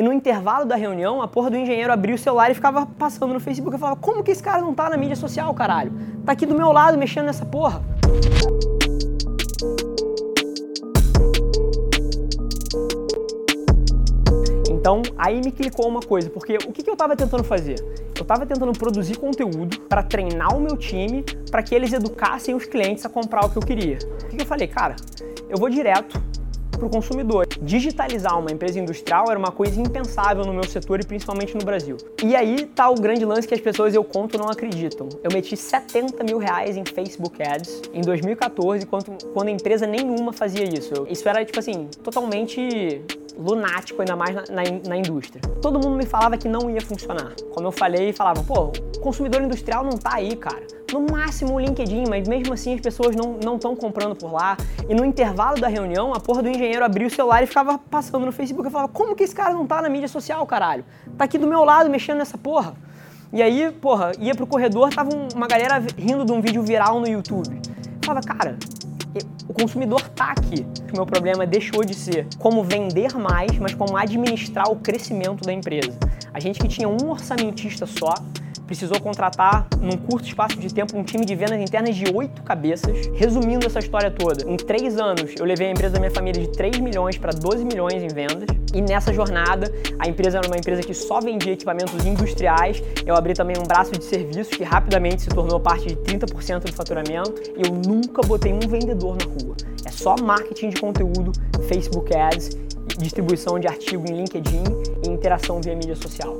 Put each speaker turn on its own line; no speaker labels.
E no intervalo da reunião, a porra do engenheiro abria o celular e ficava passando no Facebook. Eu falava, como que esse cara não tá na mídia social, caralho? Tá aqui do meu lado mexendo nessa porra. Então, aí me clicou uma coisa, porque o que, que eu estava tentando fazer? Eu estava tentando produzir conteúdo para treinar o meu time, para que eles educassem os clientes a comprar o que eu queria. O que, que eu falei? Cara, eu vou direto para o consumidor. Digitalizar uma empresa industrial era uma coisa impensável no meu setor e principalmente no Brasil. E aí tá o grande lance que as pessoas eu conto não acreditam. Eu meti 70 mil reais em Facebook Ads em 2014, quando, quando empresa nenhuma fazia isso. Isso era, tipo assim, totalmente lunático, ainda mais na, na, na, indústria. Todo mundo me falava que não ia funcionar. Como eu falei, falavam, pô, o consumidor industrial não tá aí, cara. No máximo o LinkedIn, mas mesmo assim as pessoas não estão comprando por lá. E no intervalo da reunião, a porra do engenheiro abria o celular e ficava passando no Facebook. Eu falava, como que esse cara não tá na mídia social, caralho? Tá aqui do meu lado mexendo nessa porra. E aí, porra, ia pro corredor, tava uma galera rindo de um vídeo viral no YouTube. Eu falava, cara, o consumidor está aqui. O meu problema deixou de ser como vender mais, mas como administrar o crescimento da empresa. A gente que tinha um orçamentista só, precisou contratar, num curto espaço de tempo, um time de vendas internas de oito cabeças. Resumindo essa história toda, em três anos eu levei a empresa da minha família de 3 milhões para 12 milhões em vendas. E nessa jornada, a empresa era uma empresa que só vendia equipamentos industriais. Eu abri também um braço de serviços que rapidamente se tornou parte de 30% do faturamento. Eu nunca botei um vendedor na rua. É só marketing de conteúdo, Facebook Ads, distribuição de artigo em LinkedIn e interação via mídia social.